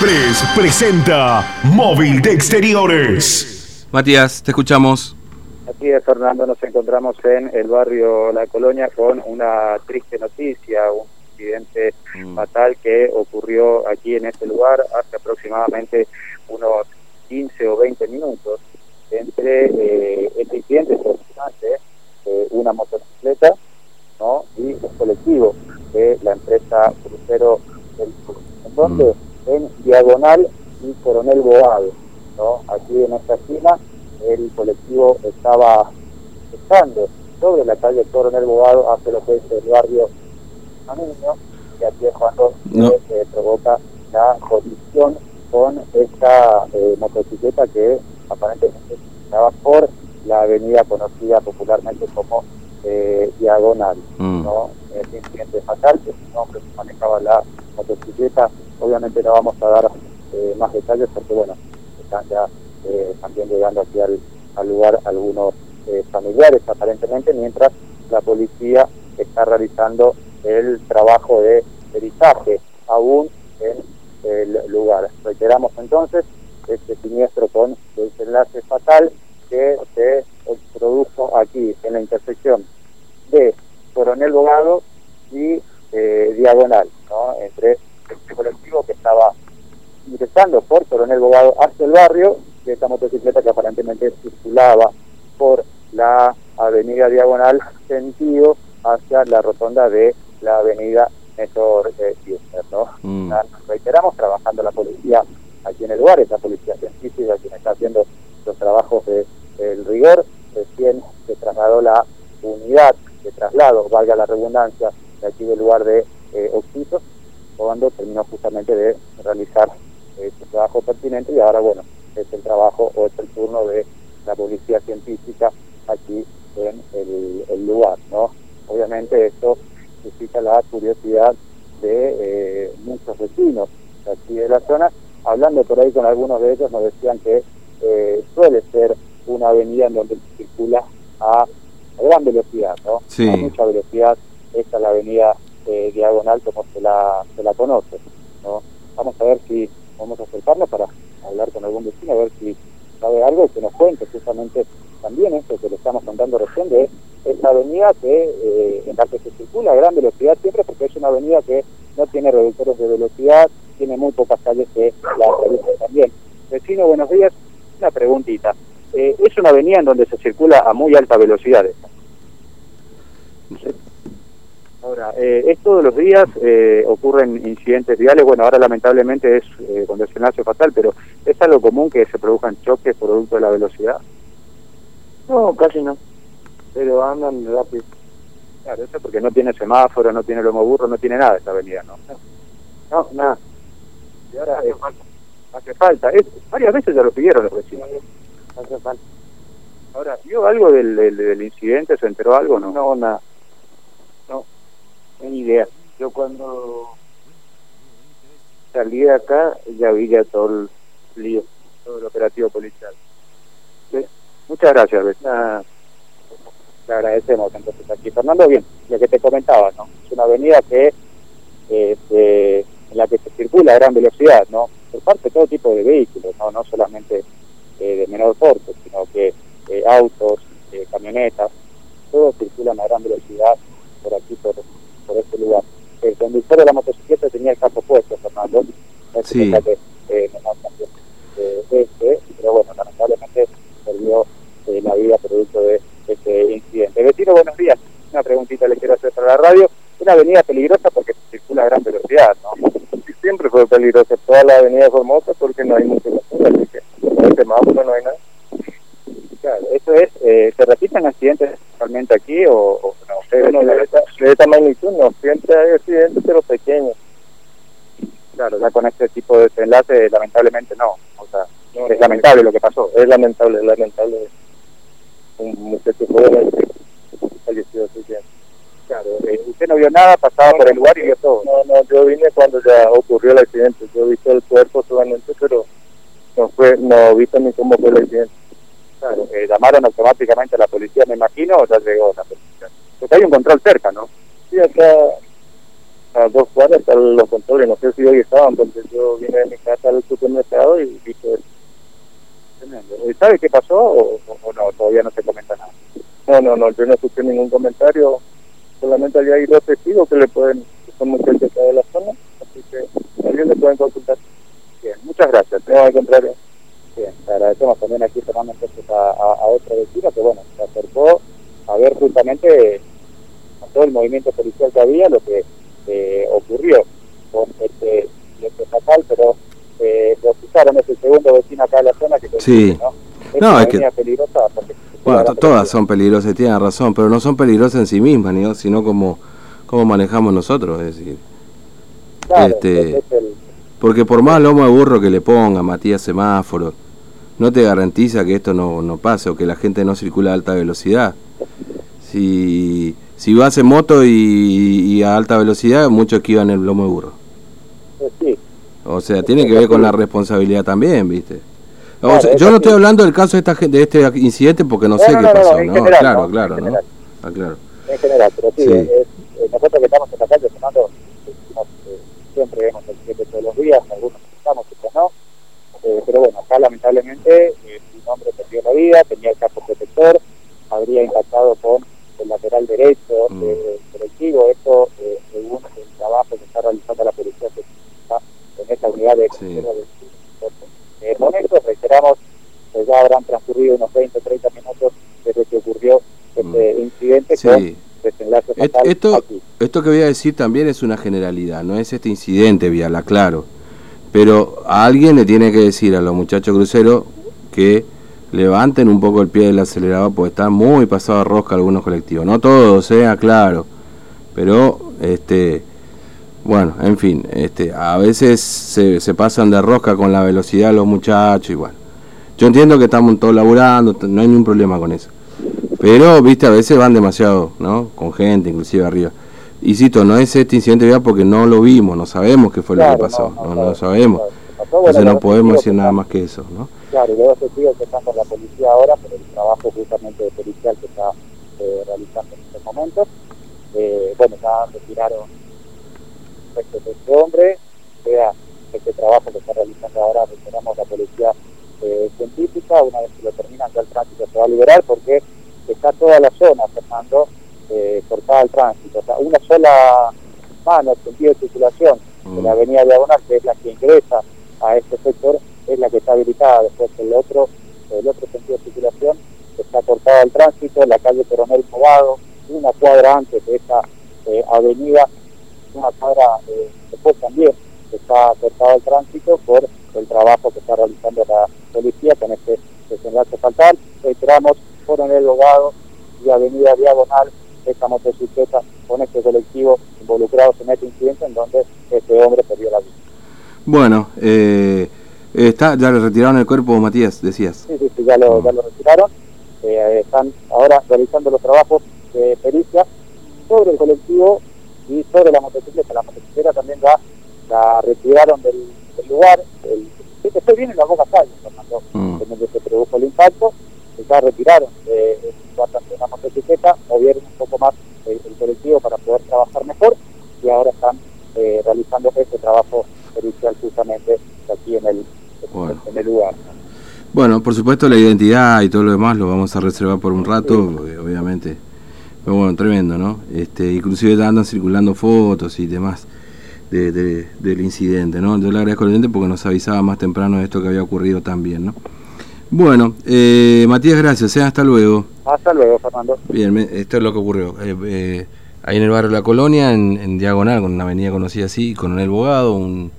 Express presenta Móvil de Exteriores. Matías, te escuchamos. Aquí es Fernando, nos encontramos en el barrio La Colonia con una triste noticia, un accidente mm. fatal que ocurrió aquí en este lugar hace aproximadamente unos 15 o 20 minutos entre eh, este incidente eh, una motocicleta ¿no? y un colectivo de la empresa Crucero del Sur. Entonces, mm. En diagonal y Coronel Boado, ¿no? aquí en esta esquina, el colectivo estaba estando sobre la calle Coronel Bogado hacia lo que es el barrio y aquí es cuando se provoca la colisión con esta eh, motocicleta que aparentemente estaba por la avenida conocida popularmente como eh, Diagonal. Mm. ¿no? Este incidente fatal, que un hombre que manejaba la motocicleta, obviamente no vamos a dar eh, más detalles porque, bueno, están ya eh, también llegando aquí al, lugar algunos eh, familiares aparentemente, mientras la policía está realizando el trabajo de peritaje aún en el lugar. Reiteramos entonces este siniestro con desenlace fatal que se produjo aquí en la intersección de Coronel Bogado y Diagonal, ¿no? entre este colectivo que estaba ingresando por Coronel Bogado hacia el barrio de esta motocicleta que aparentemente circulaba por la avenida Diagonal sentido hacia la rotonda de la avenida Néstor eh, ¿no? Mm. Reiteramos, trabajando la policía aquí en el lugar, esta policía científica quien está haciendo los trabajos de, del rigor, recién se trasladó la unidad de traslado, valga la redundancia, de aquí del lugar de eh, Oxitos, cuando terminó justamente de realizar trabajo pertinente y ahora, bueno, es el trabajo o es el turno de la policía científica aquí en el, lugar, ¿no? Obviamente esto suscita la curiosidad de eh, muchos vecinos aquí de la zona. Hablando por ahí con algunos de ellos nos decían que eh, suele ser una avenida en donde circula a, gran velocidad, ¿no? A mucha velocidad. Esta es la avenida eh, diagonal como se la, se la conoce, ¿no? Vamos a ver si vamos a acercarnos para hablar con algún vecino, a ver si sabe algo que nos cuente justamente también esto que le estamos contando recién de esta avenida que eh, en la que se circula a gran velocidad siempre porque es una avenida que no tiene reductores de velocidad, tiene muy pocas calles que la atraviesan también. Vecino, buenos días. Una preguntita. Eh, ¿Es una avenida en donde se circula a muy alta velocidad? Ahora, eh, es todos los días, eh, ocurren incidentes viales, bueno, ahora lamentablemente es eh, con fatal, pero ¿es algo común que se produzcan choques producto de la velocidad? No, casi no, pero andan rápido. Claro, eso porque no tiene semáforo, no tiene lomo burro, no tiene nada esta avenida, ¿no? No, nada. Y ahora hace falta. Hace falta. Es, varias veces ya lo pidieron los vecinos. Hace falta. Ahora, ¿vio algo del, del, del incidente? ¿Se enteró algo no? No, nada ni idea. Yo cuando salí de acá ya vi ya todo el lío, todo el operativo policial. Muchas gracias, Nada, le agradecemos entonces aquí. Fernando, bien, lo que te comentaba, ¿no? Es una avenida que este, en la que se circula a gran velocidad, ¿no? Por parte de todo tipo de vehículos, no, no solamente eh, de menor porte, sino que eh, autos, eh, camionetas, todos circulan a gran velocidad por aquí, por, por este lugar. El conductor de la motocicleta tenía el capo puesto, Fernando. Sí. Que, eh, este, pero bueno, lamentablemente perdió eh, la vida producto de este incidente. Vecino, buenos días. Una preguntita le quiero hacer para la radio. Una avenida peligrosa porque circula a gran velocidad, ¿no? siempre fue peligrosa toda la avenida Formosa porque no hay mucha así que no hay semáforo, no hay nada. Claro, eso es, eh, ¿se repiten accidentes realmente aquí o, o no? de, esta, de esta magnitud no, siempre hay accidentes pero pequeños. Claro, ya con este tipo de desenlace lamentablemente no, o sea, es lamentable lo que pasó. Es lamentable, es lamentable. Un muchacho joven que falleció así Claro, eh, usted no vio nada, pasaba por el lugar y vio todo. No, no, yo vine cuando ya ocurrió el accidente, yo vi todo el cuerpo solamente, pero no fue, no vi ni cómo fue el accidente. Claro, eh, llamaron automáticamente a la policía, me imagino, o ya llegó la policía. Porque hay un control cerca, ¿no? Sí, acá, dos cuadras están los controles, no sé si hoy estaban, porque yo vine de mi casa al supermercado y tremendo. ¿Y ¿Sabe qué pasó o, no? Todavía no se comenta nada. No, no, no, yo no escuché ningún comentario, solamente había ahí dos testigos que le pueden, que son muy cerca de la zona, así que también le pueden consultar. Bien, muchas gracias, no al contrario. Bien, agradecemos también aquí Fernando entonces a, a, a otro vecino que bueno, se acercó a ver justamente todo el movimiento policial que había lo que eh, ocurrió con este, este fatal, pero eh, lo fijaron ese segundo vecino acá de la zona que Sí. ¿no? Es que- peligrosa porque Bueno, todas son peligrosas, tienen razón, pero no son peligrosas en sí mismas, ¿no? sino como, como manejamos nosotros, es decir. Claro, este- es el, Porque por más lomo de burro que le ponga Matías Semáforo, no te garantiza que esto no, no pase o que la gente no circula a alta velocidad. Si, si vas en moto y, y a alta velocidad, muchos que iban en el lomo de burro. eh, sí, O sea, tiene que ver con la responsabilidad también, ¿viste? O Claro, sea, es yo no estoy hablando del caso de, esta, de este incidente porque no, No, sé no, qué no, pasó, ¿no? general, claro, claro, En ¿no? Ah, claro. en general, pero sí, Sí. es- nosotros que estamos en la calle, Fernando, decimos, eh, siempre vemos el siete todos los días, algunos estamos, otros no, eh, pero bueno, acá lamentablemente eh, un hombre perdió la vida, tenía el capo protector, habría impactado con el lateral derecho Mm. eh, colectivo, esto eh, según el trabajo que está realizando la policía que está en esta unidad de Sí. del eh, con esto reiteramos que ya habrán transcurrido unos 20 30 minutos desde que ocurrió este incidente Mm. Sí. con desenlace Et- fatal esto, aquí. esto que voy a decir también es una generalidad, no es este incidente, Viala, claro. Pero a alguien le tiene que decir a los muchachos cruceros que levanten un poco el pie del acelerador porque están muy pasados de rosca algunos colectivos. No todos, sea claro. Pero, este, bueno, en fin, este, a veces se, se pasan de rosca con la velocidad los muchachos y bueno. Yo entiendo que estamos todos laburando, no hay ningún problema con eso. Pero, viste, a veces van demasiado, ¿no? Con gente, inclusive arriba. Insisto, no es este incidente vial porque no lo vimos, no sabemos qué fue lo que pasó, no, no, sabemos. claro. Pasó, bueno, Entonces no podemos decir nada más que eso, ¿no? Claro, y los testigos que están con la policía ahora por el trabajo justamente de policial que está eh, realizando en estos momentos. Eh, bueno, ya retiraron respecto de este hombre, sea este trabajo que está realizando ahora, reiteramos la policía eh, científica, una vez que lo terminan ya el tránsito se va a liberar porque está toda la zona, Fernando, cortada al tránsito, o sea, una sola mano, sentido de circulación de la Mm. avenida Diagonal, que es la que ingresa a este sector, es la que está habilitada. Después el otro, el otro sentido de circulación está cortado al tránsito, la calle Coronel Cobado, una cuadra antes de esa eh, avenida, una cuadra eh, después también está cortado al tránsito por el trabajo que está realizando la policía con este desenlace fatal. Reiteramos, Coronel Cobado y avenida Diagonal, esta motocicleta con este colectivo involucrados en este incidente en donde este hombre perdió la vida. Bueno, eh, está, ya le retiraron el cuerpo, Matías, decías. Sí, sí, sí, ya lo, ya lo retiraron. Eh, están ahora realizando los trabajos de pericia sobre el colectivo y sobre la motocicleta. La motocicleta también ya la retiraron del, del lugar. El, estoy bien en la boca calle, Fernando, Mm. en donde se produjo el impacto. Ya retiraron eh, bastante la motocicleta, movieron un poco más el, el colectivo para poder trabajar mejor y ahora están eh, realizando este trabajo pericial justamente aquí en el, Bueno. en el lugar. Bueno, por supuesto la identidad y todo lo demás lo vamos a reservar por un rato, porque obviamente. Pero bueno, tremendo, ¿no? Este, inclusive andan circulando fotos y demás de, de- del incidente, ¿no? Yo le agradezco al oyente porque nos avisaba más temprano de esto que había ocurrido también, ¿no? Bueno, eh, Matías, gracias, ¿eh? hasta luego. Hasta luego, Fernando. Bien, me- esto es lo que ocurrió. Eh, eh, ahí en el barrio La Colonia, en, en Diagonal, con una avenida conocida así, con el abogado, un